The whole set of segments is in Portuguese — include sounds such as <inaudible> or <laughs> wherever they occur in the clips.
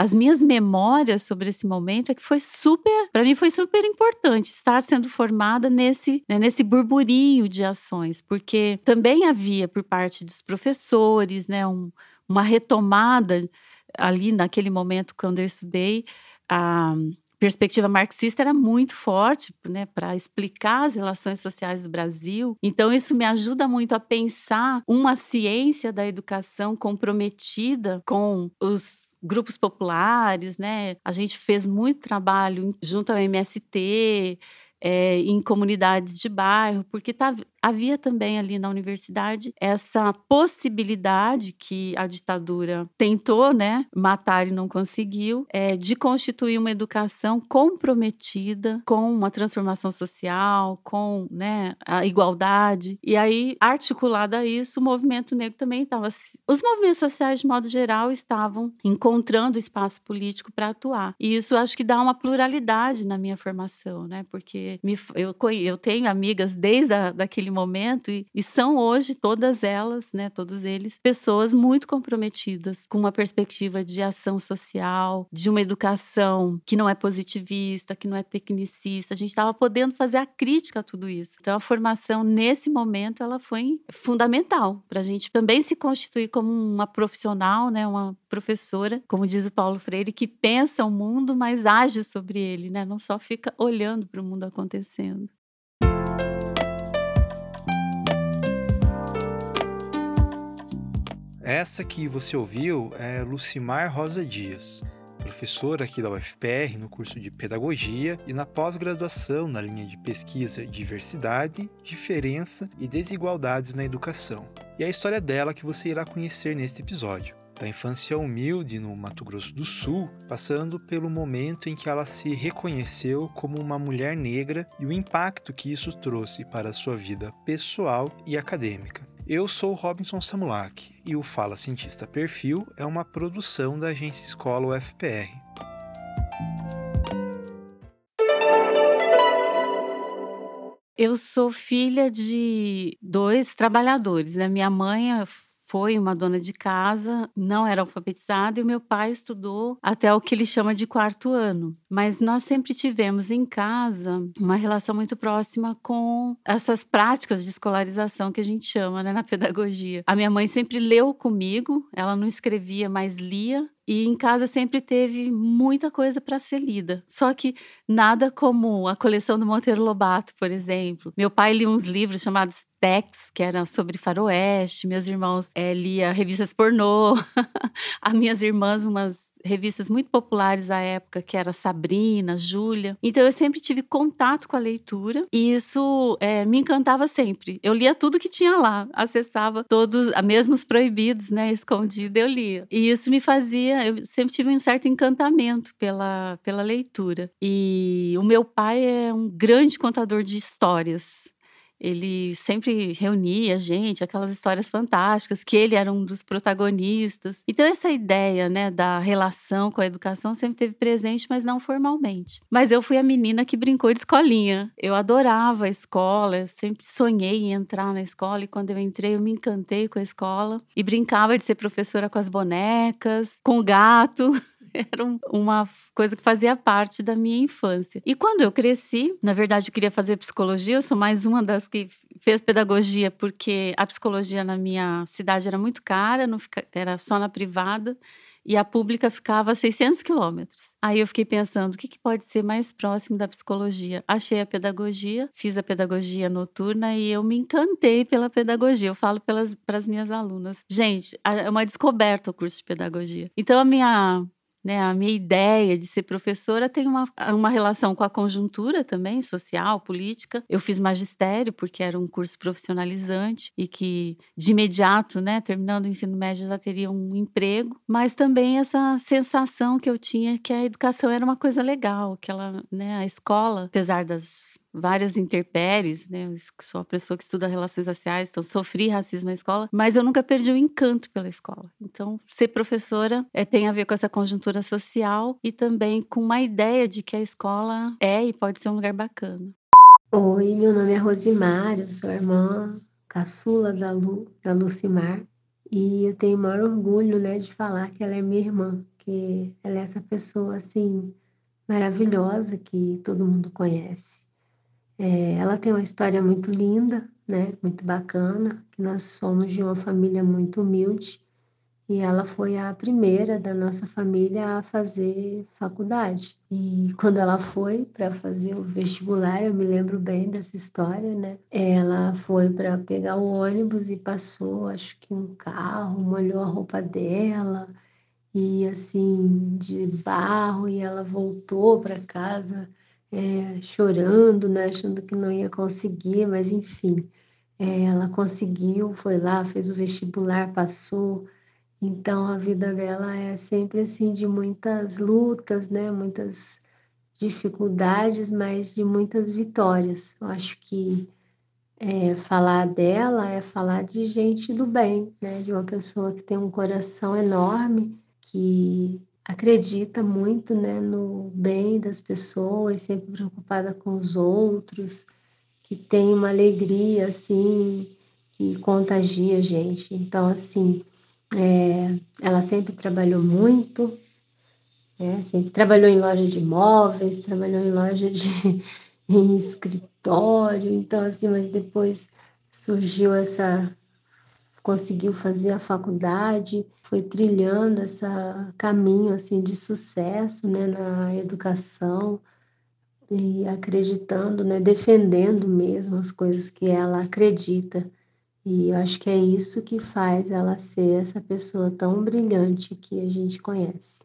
as minhas memórias sobre esse momento é que foi super, para mim foi super importante estar sendo formada nesse, né, nesse burburinho de ações, porque também havia por parte dos professores, né, um, uma retomada ali naquele momento quando eu estudei a perspectiva marxista era muito forte, né, para explicar as relações sociais do Brasil. Então isso me ajuda muito a pensar uma ciência da educação comprometida com os grupos populares, né? A gente fez muito trabalho junto ao MST, é, em comunidades de bairro, porque tá, havia também ali na universidade essa possibilidade que a ditadura tentou, né, matar e não conseguiu, é, de constituir uma educação comprometida com uma transformação social, com, né, a igualdade. E aí, articulada a isso, o movimento negro também estava. Os movimentos sociais, de modo geral, estavam encontrando espaço político para atuar. E isso acho que dá uma pluralidade na minha formação, né, porque me, eu, eu tenho amigas desde a, daquele momento e, e, são hoje todas elas, né, todos eles, pessoas muito comprometidas com uma perspectiva de ação social, de uma educação que não é positivista, que não é tecnicista. A gente estava podendo fazer a crítica a tudo isso. Então a formação nesse momento ela foi fundamental para a gente também se constituir como uma profissional, né, uma professora, como diz o Paulo Freire, que pensa o mundo, mas age sobre ele, né? Não só fica olhando para o mundo acontecendo. Essa que você ouviu é Lucimar Rosa Dias, professora aqui da UFPR no curso de Pedagogia e na pós-graduação na linha de pesquisa Diversidade, Diferença e Desigualdades na Educação. E é a história dela que você irá conhecer neste episódio da infância humilde no Mato Grosso do Sul, passando pelo momento em que ela se reconheceu como uma mulher negra e o impacto que isso trouxe para a sua vida pessoal e acadêmica. Eu sou Robinson Samulak e o Fala Cientista Perfil é uma produção da agência Escola UFPR. Eu sou filha de dois trabalhadores. Né? Minha mãe foi uma dona de casa, não era alfabetizada e o meu pai estudou até o que ele chama de quarto ano. Mas nós sempre tivemos em casa uma relação muito próxima com essas práticas de escolarização que a gente chama né, na <laughs> pedagogia. A minha mãe sempre leu comigo, ela não escrevia, mas lia. E em casa sempre teve muita coisa para ser lida. Só que nada como a coleção do Monteiro Lobato, por exemplo. Meu pai lia uns livros chamados Tex, que eram sobre faroeste. Meus irmãos é, lia revistas pornô. <laughs> As minhas irmãs, umas revistas muito populares à época, que era Sabrina, Júlia. Então eu sempre tive contato com a leitura e isso é, me encantava sempre. Eu lia tudo que tinha lá, acessava todos, mesmo os proibidos, né, escondido, eu lia. E isso me fazia, eu sempre tive um certo encantamento pela, pela leitura. E o meu pai é um grande contador de histórias ele sempre reunia a gente, aquelas histórias fantásticas, que ele era um dos protagonistas. Então, essa ideia né, da relação com a educação sempre teve presente, mas não formalmente. Mas eu fui a menina que brincou de escolinha. Eu adorava a escola, sempre sonhei em entrar na escola, e quando eu entrei, eu me encantei com a escola e brincava de ser professora com as bonecas, com o gato. <laughs> <laughs> Era uma coisa que fazia parte da minha infância. E quando eu cresci, na verdade, eu queria fazer psicologia, eu sou mais uma das que fez pedagogia, porque a psicologia na minha cidade era muito cara, não fica, era só na privada e a pública ficava a 600 quilômetros. Aí eu fiquei pensando, o que, que, pode ser mais próximo da psicologia? Achei a pedagogia, fiz a pedagogia noturna e eu me encantei pela pedagogia. Eu falo para as minhas alunas. Gente, é uma descoberta o curso de pedagogia. Então, a minha né, a minha ideia de ser professora tem uma, uma relação com a conjuntura também, social, política. Eu fiz magistério, porque era um curso profissionalizante e que, de imediato, né, terminando o ensino médio, já teria um emprego. Mas também essa sensação que eu tinha que a educação era uma coisa legal, que ela, né, a escola, apesar das várias intempéries, né? Eu sou uma pessoa que estuda relações raciais, então sofri racismo na escola, mas eu nunca perdi o encanto pela escola. Então, ser professora é, tem a ver com essa conjuntura social e também com uma ideia de que a escola é e pode ser um lugar bacana. Oi, meu nome é Rosimar, eu sou irmã caçula da Lu, da Lucimar, e eu tenho o maior orgulho, né, de falar que ela é minha irmã. porque ela é essa pessoa assim maravilhosa que todo mundo conhece. É, ela tem uma história muito linda, né? Muito bacana. Nós somos de uma família muito humilde e ela foi a primeira da nossa família a fazer faculdade. E <laughs> quando ela foi para fazer o vestibular, eu me lembro bem dessa história, né? Ela foi para pegar o ônibus e passou, acho que um carro molhou a roupa dela e assim de barro e ela voltou para casa é, chorando, né? Achando que não ia conseguir, mas enfim, é, ela conseguiu, foi lá, fez o vestibular, passou então a vida dela é sempre assim de muitas lutas, né? Muitas dificuldades, mas de muitas vitórias. Eu acho que é, falar dela é falar de gente do bem, né? De uma pessoa que tem um coração enorme, que acredita muito, né, no bem das pessoas, sempre preocupada com os outros, que tem uma alegria assim que contagia a gente. Então assim, é, ela sempre trabalhou muito, né? sempre trabalhou em loja de móveis, trabalhou em loja de <laughs> em escritório, então assim, mas depois surgiu essa conseguiu fazer a faculdade, foi trilhando esse caminho assim de sucesso, né, na educação e acreditando, né, defendendo mesmo as coisas que ela acredita. E eu acho que é isso que faz ela ser essa pessoa tão brilhante que a gente conhece.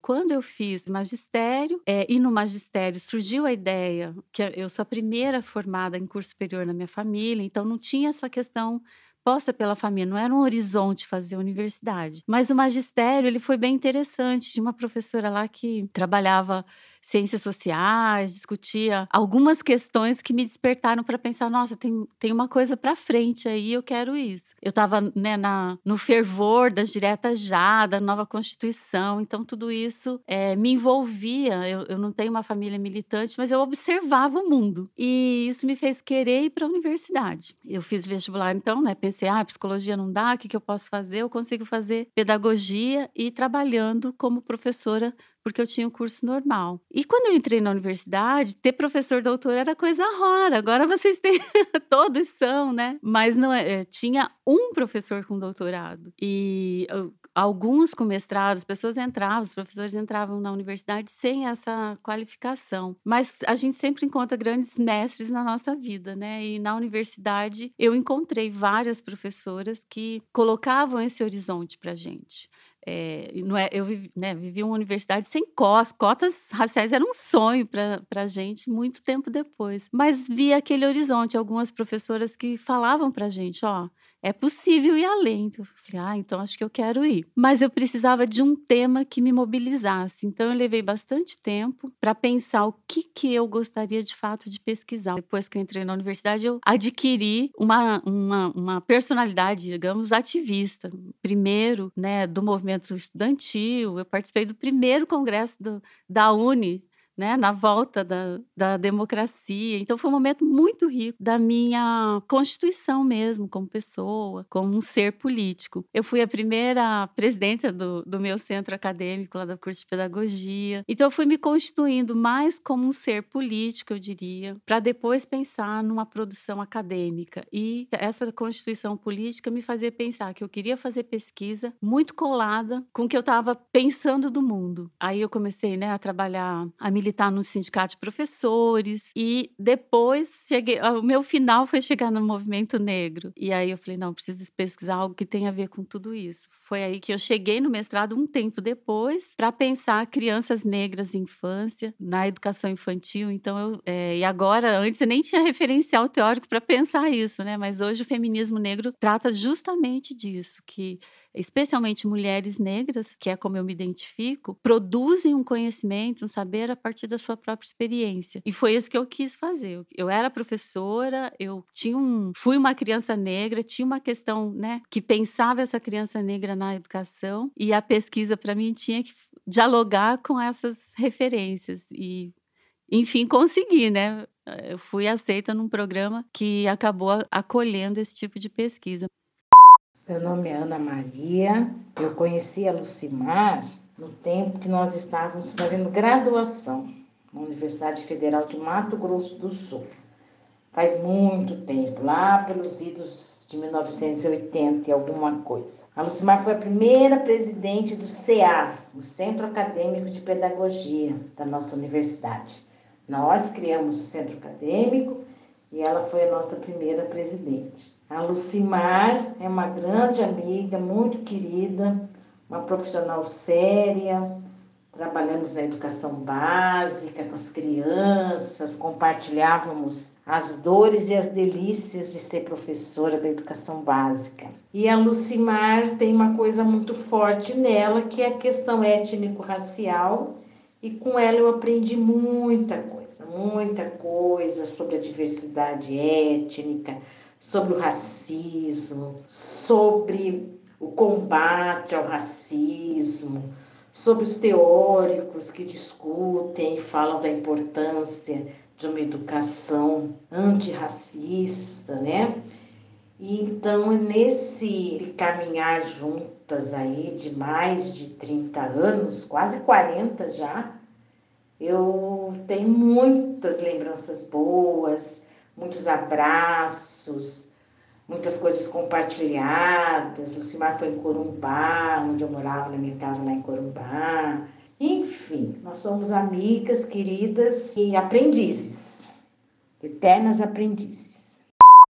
Quando eu fiz magistério, é, e no magistério surgiu a ideia que eu sou a primeira formada em curso superior na minha família, então não tinha essa questão posta pela família, não era um horizonte fazer universidade. Mas o magistério, ele foi bem interessante, de uma professora lá que trabalhava ciências sociais, discutia algumas questões que me despertaram para pensar, nossa, tem, tem uma coisa para frente aí, eu quero isso. Eu estava né, na, no fervor das diretas já, da nova Constituição, então tudo isso é, me envolvia. Eu, eu não tenho uma família militante, mas eu observava o mundo. E isso me fez querer ir para a universidade. Eu fiz vestibular então, né? Pensei, ah, psicologia não dá, o que, que eu posso fazer? Eu consigo fazer pedagogia e trabalhando como professora porque eu tinha o um curso normal. E quando eu entrei na universidade, ter professor doutor era coisa rara. Agora vocês têm, <laughs> todos são, né? Mas não é, é tinha um professor com doutorado. E alguns com mestrado, as pessoas entravam, os professores entravam na universidade sem essa qualificação. Mas a gente sempre encontra grandes mestres na nossa vida, né? E na universidade eu encontrei várias professoras que colocavam esse horizonte para gente. É, não é, eu vivi, né, vivi uma universidade sem cotas, cotas raciais era um sonho para a gente muito tempo depois. Mas vi aquele horizonte, algumas professoras que falavam para a gente: ó, é possível ir além. Então, eu falei, ah, então acho que eu quero ir. Mas eu precisava de um tema que me mobilizasse. Então, eu levei bastante tempo para pensar o que, que eu gostaria de fato de pesquisar. Depois que eu entrei na universidade, eu adquiri uma, uma, uma personalidade, digamos, ativista. Primeiro, né, do movimento estudantil, eu participei do primeiro congresso do, da Uni né, na volta da, da democracia. Então foi um momento muito rico da minha constituição mesmo, como pessoa, como um ser político. Eu fui a primeira presidenta do, do meu centro acadêmico lá do curso de pedagogia. Então eu fui me constituindo mais como um ser político, eu diria, para depois pensar numa produção acadêmica. E essa constituição política me fazia pensar que eu queria fazer pesquisa muito colada com o que eu estava pensando do mundo. Aí eu comecei né, a trabalhar a militar no sindicato de professores e depois cheguei, o meu final foi chegar no movimento negro. E aí eu falei, não, preciso pesquisar algo que tenha a ver com tudo isso. Foi aí que eu cheguei no mestrado um tempo depois para pensar crianças negras e infância na educação infantil. Então eu é, e agora antes eu nem tinha referencial teórico para pensar isso, né? Mas hoje o feminismo negro trata justamente disso, que especialmente mulheres negras, que é como eu me identifico, produzem um conhecimento, um saber a partir da sua própria experiência. E foi isso que eu quis fazer. Eu era professora, eu tinha um, fui uma criança negra, tinha uma questão, né, que pensava essa criança negra na educação e a pesquisa para mim tinha que dialogar com essas referências e enfim, consegui, né? Eu fui aceita num programa que acabou acolhendo esse tipo de pesquisa. Meu nome é Ana Maria. Eu conheci a Lucimar no tempo que nós estávamos fazendo graduação na Universidade Federal de Mato Grosso do Sul. Faz muito tempo, lá pelos idos de 1980 e alguma coisa. A Lucimar foi a primeira presidente do CA, o Centro Acadêmico de Pedagogia da nossa universidade. Nós criamos o centro acadêmico e ela foi a nossa primeira presidente. A Lucimar é uma grande amiga, muito querida, uma profissional séria, trabalhamos na educação básica com as crianças, compartilhávamos as dores e as delícias de ser professora da educação básica. E a Lucimar tem uma coisa muito forte nela, que é a questão étnico-racial, e com ela eu aprendi muita coisa, muita coisa sobre a diversidade étnica, sobre o racismo, sobre o combate ao racismo, sobre os teóricos que discutem e falam da importância de uma educação antirracista, né? E então, nesse caminhar juntas aí de mais de 30 anos, quase 40 já, eu tenho muitas lembranças boas, muitos abraços, muitas coisas compartilhadas. O Cimar foi em Corumbá, onde eu morava na minha casa lá em Corumbá. Enfim, nós somos amigas, queridas e aprendizes, eternas aprendizes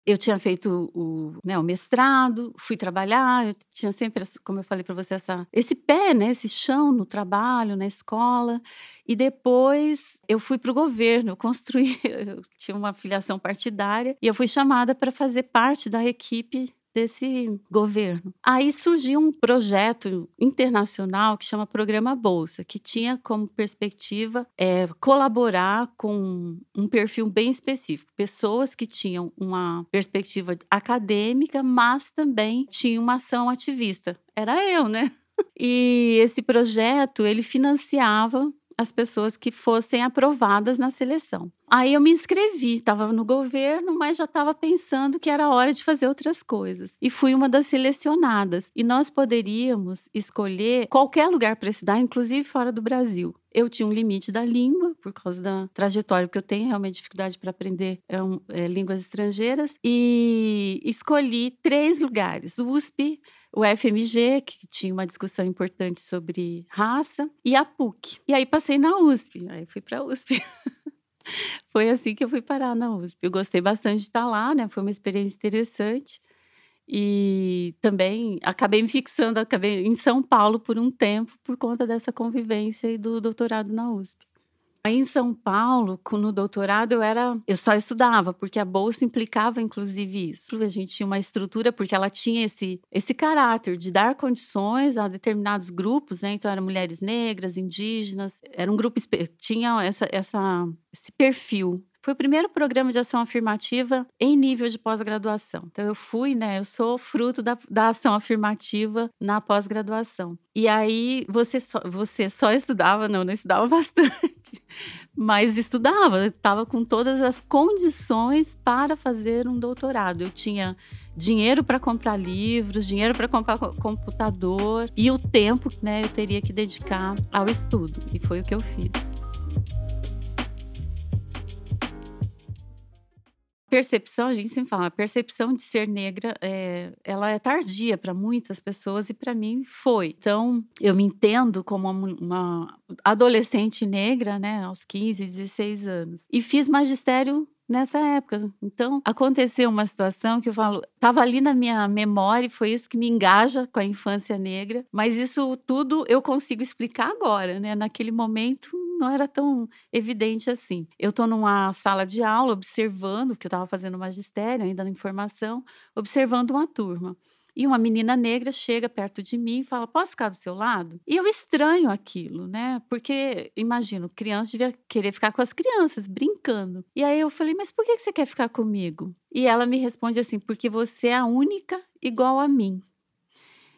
eu tinha feito o, né, o, mestrado, fui trabalhar, eu tinha sempre, como eu falei para você, essa, esse pé, né, esse chão no trabalho, na escola. E depois eu fui para o governo, eu construí, <laughs> eu tinha uma filiação partidária e eu fui chamada para fazer parte da equipe desse governo. Aí surgiu um projeto internacional que chama Programa Bolsa, que tinha como perspectiva é, colaborar com um perfil bem específico, pessoas que tinham uma perspectiva acadêmica, mas também tinham uma ação ativista. Era eu, né? <laughs> E esse projeto ele financiava as pessoas que fossem aprovadas na seleção. Aí eu me inscrevi, estava no governo, mas já estava pensando que era hora de fazer outras coisas. E fui uma das selecionadas. E nós poderíamos escolher qualquer lugar para estudar, inclusive fora do Brasil. Eu tinha um limite da língua, por causa da trajetória, porque eu tenho realmente dificuldade para aprender é um, é, línguas estrangeiras, e escolhi três lugares: USP, o FMG, que tinha uma discussão importante sobre raça, e a PUC. E aí passei na USP, aí fui para a USP. <laughs> Foi assim que eu fui parar na USP. Eu gostei bastante de estar lá, né? Foi uma experiência interessante. E também acabei me fixando, acabei em São Paulo por um tempo por conta dessa convivência e do doutorado na USP. Aí em São Paulo, no doutorado, eu era, eu só estudava, porque a bolsa implicava inclusive isso. A gente tinha uma estrutura porque ela tinha esse esse caráter de dar condições a determinados grupos, né? Então eram mulheres negras, indígenas, era um grupo tinha essa, essa esse perfil foi o primeiro programa de ação afirmativa em nível de pós-graduação. Então, eu fui, né? Eu sou fruto da, da ação afirmativa na pós-graduação. E aí, você só, você só estudava? Não, não estudava <laughs> bastante. Mas estudava, estava com todas as condições para fazer um doutorado. Eu tinha dinheiro para comprar livros, dinheiro para comprar computador e o tempo, né, eu teria que dedicar ao estudo. E foi o que eu fiz. Percepção, a gente sempre fala, a percepção de ser negra, é, ela é tardia para muitas pessoas e para mim foi. Então, eu me entendo como uma, adolescente negra, né, aos 15, 16 anos. E fiz magistério nessa época. Então, aconteceu uma situação que eu falo, estava ali na minha memória e foi isso que me engaja com a infância negra, mas isso tudo eu consigo explicar agora, né? Naquele momento não era tão evidente assim. Eu estou numa sala de aula observando, que eu estava fazendo magistério, ainda na informação, observando uma turma. E uma menina negra chega perto de mim e fala: Posso ficar do seu lado? E eu estranho aquilo, né? Porque, imagino, criança devia querer ficar com as crianças, brincando. E aí eu falei: Mas por que você quer ficar comigo? E ela me responde assim: Porque você é a única igual a mim.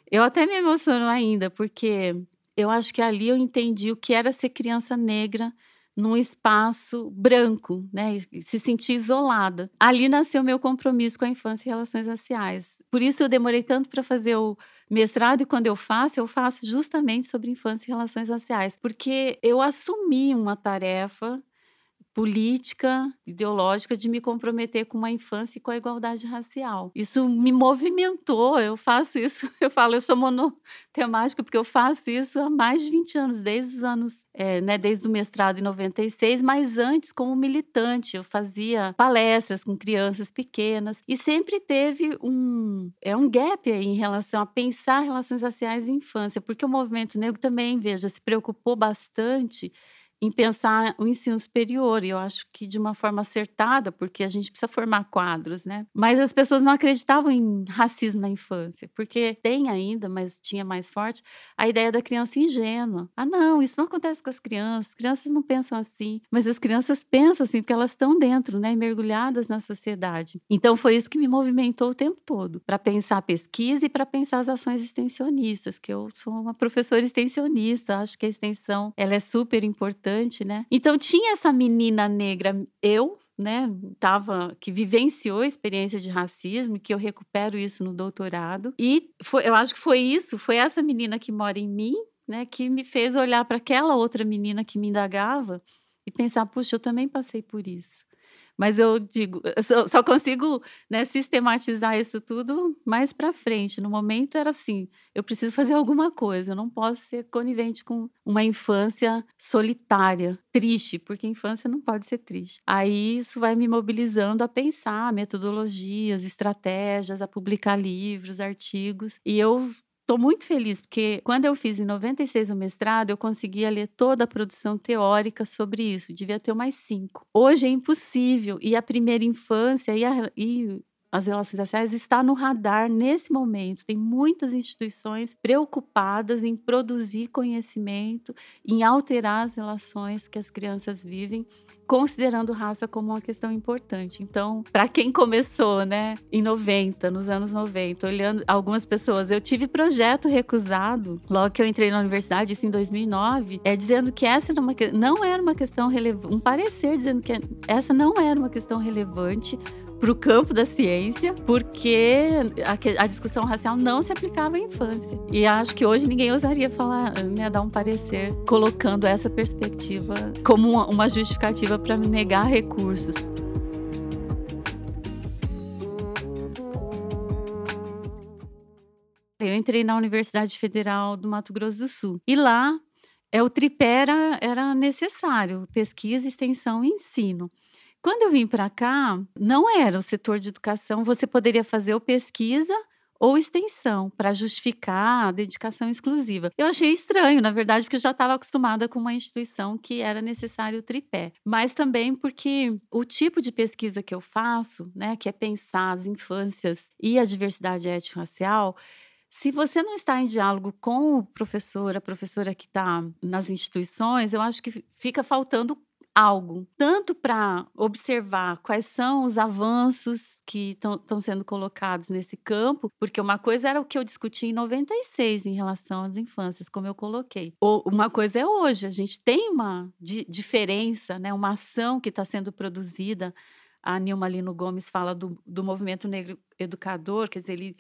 Eu até me emociono ainda, porque eu acho que ali eu entendi o que era ser criança negra num espaço branco, né? Se sentir isolada. Ali nasceu meu compromisso com a infância e relações raciais, Por isso eu demorei tanto para fazer o mestrado e quando eu faço, eu faço justamente sobre infância e relações raciais, porque eu assumi uma tarefa política, ideológica de me comprometer com uma infância e com a igualdade racial. Isso me movimentou, eu faço isso, <laughs> eu falo, eu sou monotemática porque eu faço isso há mais de 20 anos, desde os anos, é, né, desde o mestrado em 96, mas antes como militante, eu fazia palestras com crianças pequenas e sempre teve um, é um gap aí em relação a pensar relações raciais em infância, porque o movimento negro também, veja, se preocupou bastante em pensar o ensino superior, e eu acho que de uma forma acertada, porque a gente precisa formar quadros, né? Mas as pessoas não acreditavam em racismo na infância, porque tem ainda, mas tinha mais forte, a ideia da criança ingênua. Ah, não, isso não acontece com as crianças, as crianças não pensam assim, mas as crianças pensam assim, porque elas estão dentro, né, mergulhadas na sociedade. Então foi isso que me movimentou o tempo todo, para pensar a pesquisa e para pensar as ações extensionistas, que eu sou uma professora extensionista, acho que a extensão ela é super importante né? Então tinha essa menina negra, eu, né, tava que vivenciou a experiência de racismo, que eu recupero isso no doutorado. E foi, eu acho que foi isso, foi essa menina que mora em mim, né, que me fez olhar para aquela outra menina que me indagava e pensar, puxa, eu também passei por isso. Mas eu digo, eu só, consigo né, sistematizar isso tudo mais para frente. No momento era assim: eu preciso fazer alguma coisa, eu não posso ser conivente com uma infância solitária, triste, porque infância não pode ser triste. Aí isso vai me mobilizando a pensar metodologias, estratégias, a publicar livros, artigos. E eu Estou muito feliz, porque quando eu fiz em 96 o mestrado, eu conseguia ler toda a produção teórica sobre isso, devia ter mais cinco. Hoje é impossível, e a primeira infância e, a, e as relações raciais está no radar nesse momento. Tem muitas instituições preocupadas em produzir conhecimento, em alterar as relações que as crianças vivem considerando raça como uma questão importante. Então, para quem começou, né, em 90, nos anos 90, olhando algumas pessoas, eu tive projeto recusado logo que eu entrei na universidade, isso em 2009, é dizendo que essa era uma, não era uma questão relevante, um parecer dizendo que essa não era uma questão relevante para o campo da ciência, porque a, a, discussão racial não se aplicava à infância. E acho que hoje ninguém ousaria falar, né, dar um parecer colocando essa perspectiva como uma, uma justificativa para negar recursos. Eu entrei na Universidade Federal do Mato Grosso do Sul e lá é, o tripé era, era necessário: pesquisa, extensão e ensino. Quando eu vim para cá, não era o setor de educação, você poderia fazer ou pesquisa ou extensão para justificar a dedicação exclusiva. Eu achei estranho, na verdade, porque eu já estava acostumada com uma instituição que era necessário o tripé, mas também porque o tipo de pesquisa que eu faço, né, que é pensar as infâncias e a diversidade étnico-racial, se você não está em diálogo com o professor, a professora que está nas instituições, eu acho que fica faltando algo, tanto para observar quais são os avanços que estão sendo colocados nesse campo, porque uma coisa era o que eu discuti em 96 em relação às infâncias, como eu coloquei. Ou uma coisa é hoje, a gente tem uma di diferença, né, uma ação que está sendo produzida. A Nilma Lino Gomes fala do, do movimento negro educador, quer dizer, ele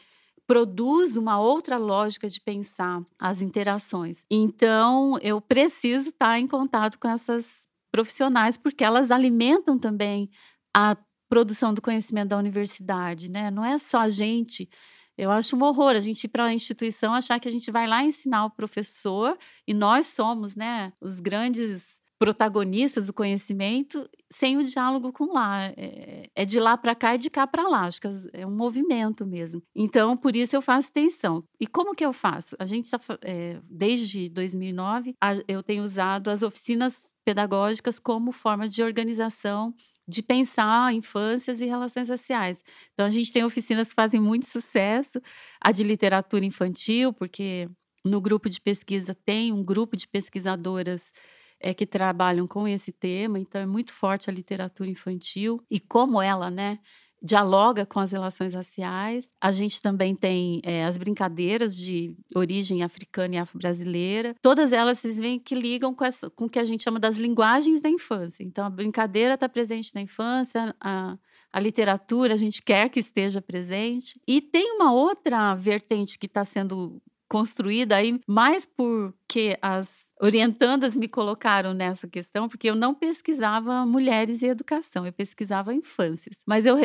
produz uma outra lógica de pensar as interações. Então, eu preciso estar em contato com essas profissionais, porque elas alimentam também a produção do conhecimento da universidade, né? Não é só a gente. Eu acho um horror a gente ir para a instituição achar que a gente vai lá ensinar o professor e nós somos, né, os grandes protagonistas do conhecimento sem o diálogo com lá. É, é de lá para cá e de cá para lá. Acho que é um movimento mesmo. Então, por isso eu faço extensão. E como que eu faço? A gente está, é, desde 2009, eu tenho usado as oficinas pedagógicas como forma de organização de pensar infâncias e relações raciais. Então, a gente tem oficinas que fazem muito sucesso, a de literatura infantil, porque no grupo de pesquisa tem um grupo de pesquisadoras é, que trabalham com esse tema, então é muito forte a literatura infantil e como ela, né, dialoga com as relações raciais. A gente também tem é, as brincadeiras de origem africana e afro-brasileira. Todas elas vocês veem que ligam com, essa, com o que a gente chama das linguagens da infância. Então, a brincadeira está presente na infância, a, a literatura, a gente quer que esteja presente. E tem uma outra vertente que está sendo construída aí mais porque as orientandas me colocaram nessa questão, porque eu não pesquisava mulheres e educação, eu pesquisava infâncias. Mas eu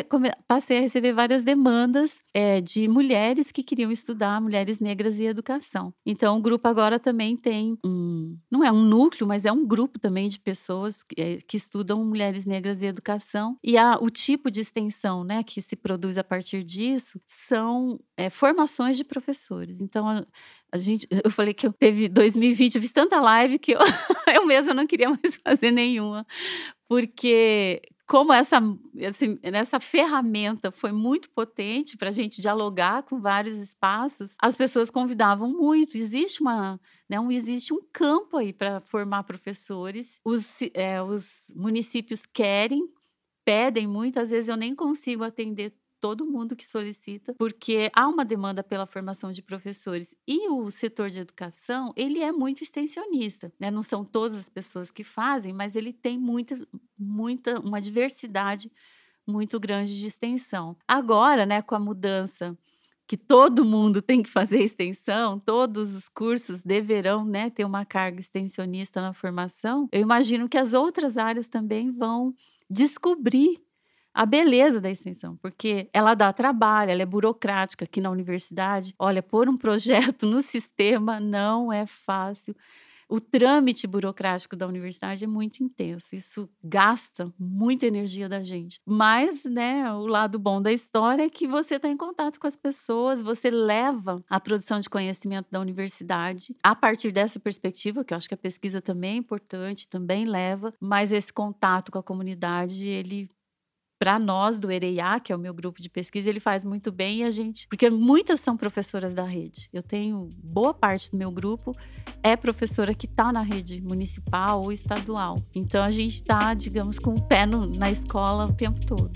passei a receber várias demandas é, de mulheres que queriam estudar mulheres negras e educação. Então, o grupo agora também tem um. Não é um núcleo, mas é um grupo também de pessoas que, é, que estudam mulheres negras e educação. E a, o tipo de extensão né, que se produz a partir disso são é, formações de professores. Então, a gente, eu falei que eu teve 2020, eu fiz tanta live que eu, <laughs> eu mesma não queria mais fazer nenhuma, porque como essa, essa ferramenta foi muito potente para a gente dialogar com vários espaços, as pessoas convidavam muito. Existe uma, né, um, existe um campo aí para formar professores. Os, é, os municípios querem, pedem muito. Às vezes eu nem consigo atender todo mundo que solicita, porque há uma demanda pela formação de professores. E o setor de educação, ele é muito extensionista, né? Não são todas as pessoas que fazem, mas ele tem muita, muita, uma diversidade muito grande de extensão. Agora, né, com a mudança que todo mundo <laughs> tem que fazer extensão, todos os cursos deverão né, ter uma carga extensionista na formação, eu imagino que as outras áreas também vão descobrir a beleza da extensão, porque ela dá trabalho, ela é burocrática aqui na universidade. Olha, pôr um projeto <laughs> no sistema não é fácil. O trâmite burocrático da universidade é muito intenso, isso gasta muita energia da gente. Mas, né, o lado bom da história é que você está em contato com as pessoas, você leva a produção de conhecimento da universidade a partir dessa perspectiva, que eu acho que a pesquisa também é importante, também leva, mas esse contato com a comunidade, ele para nós do EREIA, que é o meu grupo de pesquisa, ele faz muito bem e a gente, porque muitas são professoras da rede. Eu tenho boa parte do meu grupo é professora que está na rede municipal ou estadual. Então a gente está, digamos, com o pé no, na escola o tempo todo.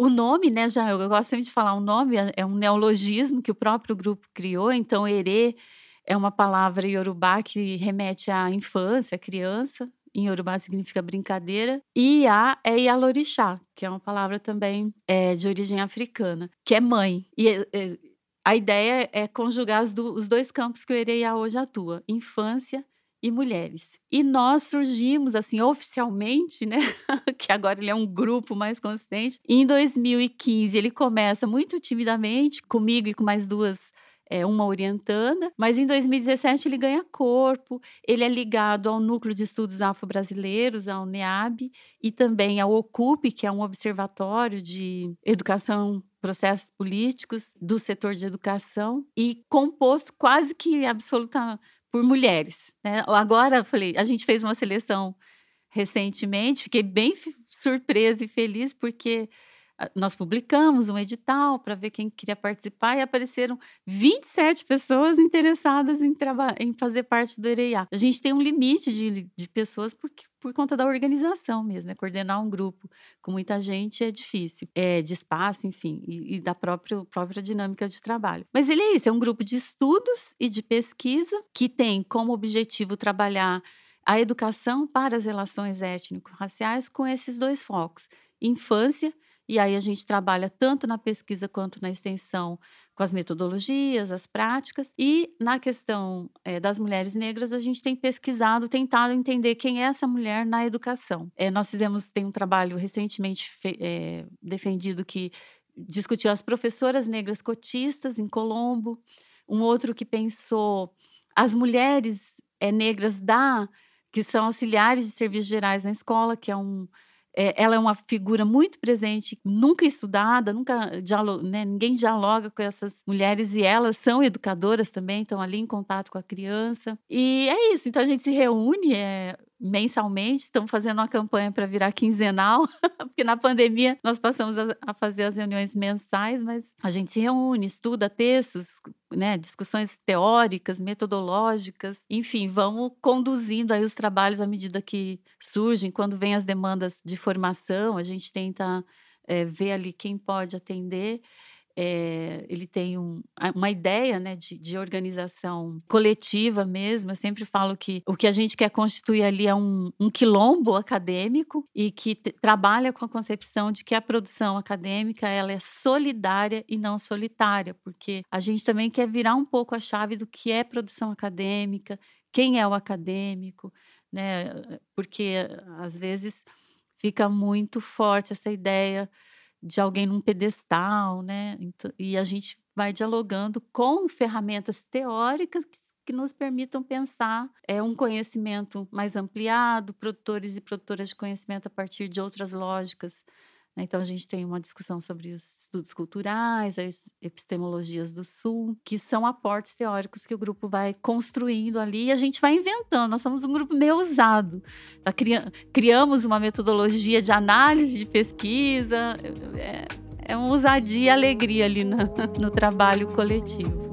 o nome, né, já eu gosto sempre de falar o nome, é, é um neologismo que o próprio grupo criou, então Ere é uma palavra iorubá que remete à infância, à criança. Em iorubá significa brincadeira. E Iá é Ialorixá, que é uma palavra também é, de origem africana, que é mãe. E é, é, a ideia é conjugar do, os dois campos que o Ereiá hoje atua: infância e mulheres. E nós surgimos assim oficialmente, né, <laughs> que agora ele é um grupo mais consistente. Em 2015 ele começa muito timidamente comigo e com mais duas é, uma orientanda, mas em 2017 ele ganha corpo, ele é ligado ao Núcleo de Estudos Afro-Brasileiros, ao NEAB, e também ao OCUP, que é um observatório de educação processos políticos do setor de educação e composto quase que absoluta por mulheres. Né? Agora, falei, a gente fez uma seleção recentemente, fiquei bem surpresa e feliz porque nós publicamos um edital para ver quem queria participar e apareceram 27 pessoas interessadas em, em fazer parte do EREA. A gente tem um limite de, de pessoas por, por conta da organização mesmo, né? Coordenar um grupo com muita gente é difícil, é de espaço, enfim, e, e da própria, própria dinâmica de trabalho. Mas ele é isso, é um grupo de estudos e de pesquisa que tem como objetivo trabalhar a educação para as relações étnico-raciais com esses dois focos: infância e aí a gente trabalha tanto na pesquisa quanto na extensão com as metodologias, as práticas. E na questão é, das mulheres negras, a gente tem pesquisado, tentado entender quem é essa mulher na educação. É, nós fizemos, tem um trabalho recentemente é, defendido que discutiu as professoras negras cotistas em Colombo, um outro que pensou as mulheres negras da que são auxiliares de serviços gerais na escola, que é um ela é uma figura muito presente, nunca estudada, nunca né, ninguém dialoga com essas mulheres e elas são educadoras também, estão ali em contato com a criança. E é isso, então a gente se reúne, é, mensalmente, estamos fazendo uma campanha para virar quinzenal, <laughs> porque na pandemia nós passamos a, fazer as reuniões mensais, mas a gente se reúne, estuda textos, né, discussões teóricas, metodológicas, enfim, vamos conduzindo aí os trabalhos à medida que surgem, quando vem as demandas de formação, a gente tenta é, ver ali quem pode atender. É, ele tem um, uma ideia né, de, de, organização coletiva mesmo. Eu sempre falo que o que a gente quer constituir ali é um, um quilombo acadêmico e que trabalha com a concepção de que a produção acadêmica ela é solidária e não solitária, porque a gente também quer virar um pouco a chave do que é produção acadêmica, quem é o acadêmico, né? Porque às vezes fica muito forte essa ideia de alguém num pedestal, né? Então, e a gente vai dialogando com ferramentas teóricas que, que nos permitam pensar é, um conhecimento mais ampliado, produtores e produtoras de conhecimento a partir de outras lógicas então, a gente tem uma discussão sobre os estudos culturais, as epistemologias do Sul, que são aportes teóricos que o grupo vai construindo ali e a gente vai inventando. Nós somos um grupo meio ousado. Tá, criamos uma metodologia de análise de pesquisa. É, é uma ousadia e alegria ali no, <laughs> no trabalho coletivo.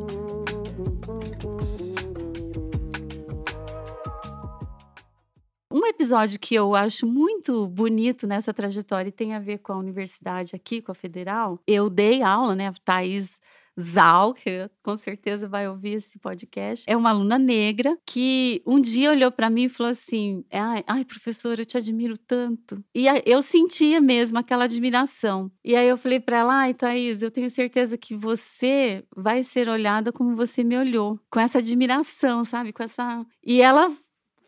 Um episódio que eu acho muito bonito nessa trajetória e tem a ver com a universidade aqui, com a federal, eu dei aula, né? A Thaís Zal, que com certeza vai ouvir esse podcast, é uma aluna negra que um dia olhou para mim e falou assim: ai, ai, professora, eu te admiro tanto. E eu sentia mesmo aquela admiração. E aí eu falei para ela: ai, Thaís, eu tenho certeza que você vai ser olhada como você me olhou, com essa admiração, sabe? Com essa. E ela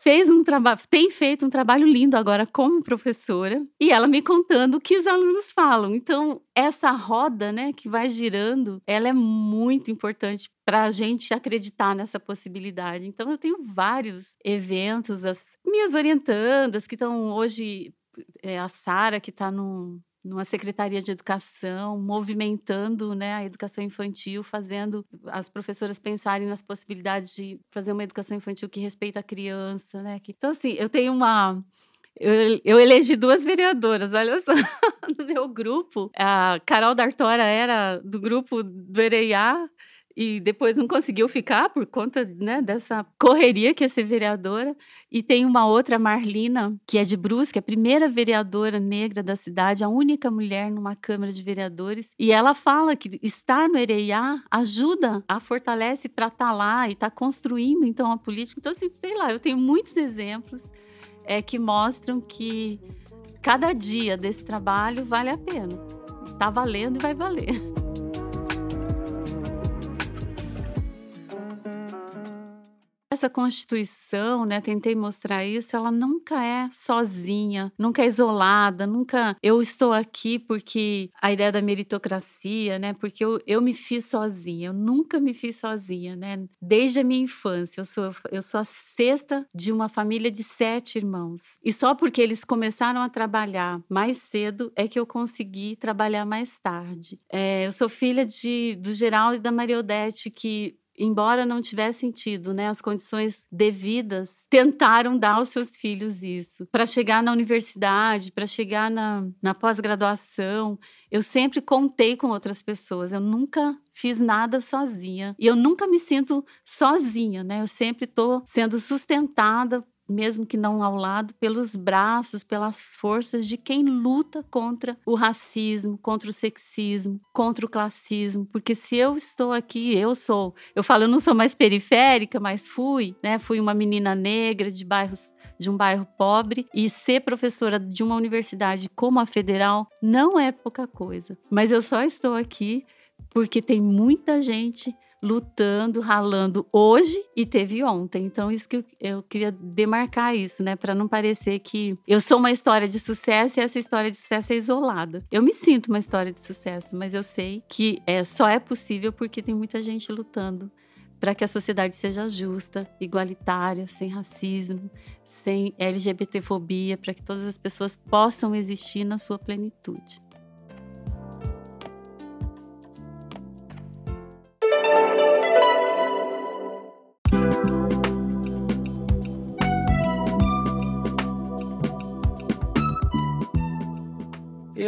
fez um trabalho, tem feito um trabalho lindo agora como professora, e ela me contando o que os alunos falam. Então, essa roda, né, que vai girando, ela é muito importante para a gente acreditar nessa possibilidade. Então, eu tenho vários eventos, as minhas orientandas que estão hoje, é, a Sara, que está no, numa secretaria de educação, movimentando né, a educação infantil, fazendo as professoras pensarem nas possibilidades de fazer uma educação infantil que respeita a criança. Né? Então, assim, eu tenho uma. Eu, eu elegi duas vereadoras, olha só, <laughs> no meu grupo. A Carol D'Artora era do grupo do Ereiá, e depois não conseguiu ficar por conta né, dessa correria que é ser vereadora. E tem uma outra, Marlina, que é de Brusque, a primeira vereadora negra da cidade, a única mulher numa Câmara de Vereadores. E ela fala que estar no Ereiá ajuda, a fortalece para estar tá lá e estar tá construindo então a política. Então, assim, sei lá, eu tenho muitos exemplos é, que mostram que cada dia desse trabalho vale a pena. Está valendo e vai valer. <laughs> essa Constituição, né, tentei mostrar isso, ela nunca é sozinha, nunca é isolada, nunca eu estou aqui porque a ideia da meritocracia, né, porque eu, eu me fiz sozinha, eu nunca me fiz sozinha, né, desde a minha infância. Eu sou, eu sou a sexta de uma família de sete irmãos. E só porque eles começaram a trabalhar mais cedo é que eu consegui trabalhar mais tarde. É, eu sou filha de, do Geraldo e da Maria Odete, que embora não tivessem tido né, as condições devidas, tentaram dar aos seus filhos isso. Para chegar na universidade, para chegar na, na pós-graduação, eu sempre contei com outras pessoas, eu nunca fiz nada sozinha. E eu nunca me sinto sozinha, né? Eu sempre estou sendo sustentada mesmo que não ao lado, pelos braços, pelas forças de quem luta contra o racismo, contra o sexismo, contra o classismo. Porque se eu estou aqui, eu sou, eu falo, eu não sou mais periférica, mas fui, né? Fui uma menina negra de bairros de um bairro pobre e ser professora de uma universidade como a Federal não é pouca coisa. Mas eu só estou aqui porque tem muita gente lutando, ralando hoje e teve ontem. Então, isso que eu, eu queria demarcar isso, né? Para não parecer que eu sou uma história de sucesso e essa história de sucesso é isolada. Eu me sinto uma história de sucesso, mas eu sei que é, só é possível porque tem muita gente lutando para que a sociedade seja justa, igualitária, sem racismo, sem LGBTfobia, para que todas as pessoas possam existir na sua plenitude.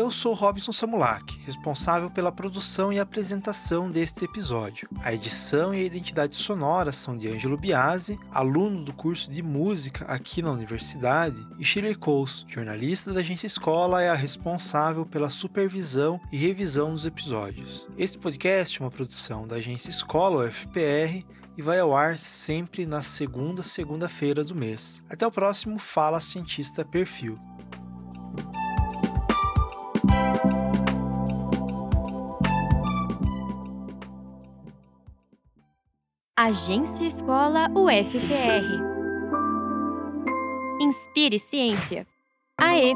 Eu sou Robson Samulak, responsável pela produção e apresentação deste episódio. A edição e a identidade sonora são de Ângelo Biasi, aluno do curso de música aqui na universidade, e Shirley Coles, jornalista da agência Escola, é a responsável pela supervisão e revisão dos episódios. Este podcast é uma produção da agência Escola UFPR e vai ao ar sempre na segunda segunda-feira do mês. Até o próximo Fala Cientista Perfil. Agência Escola UFPR. Inspire Ciência. AE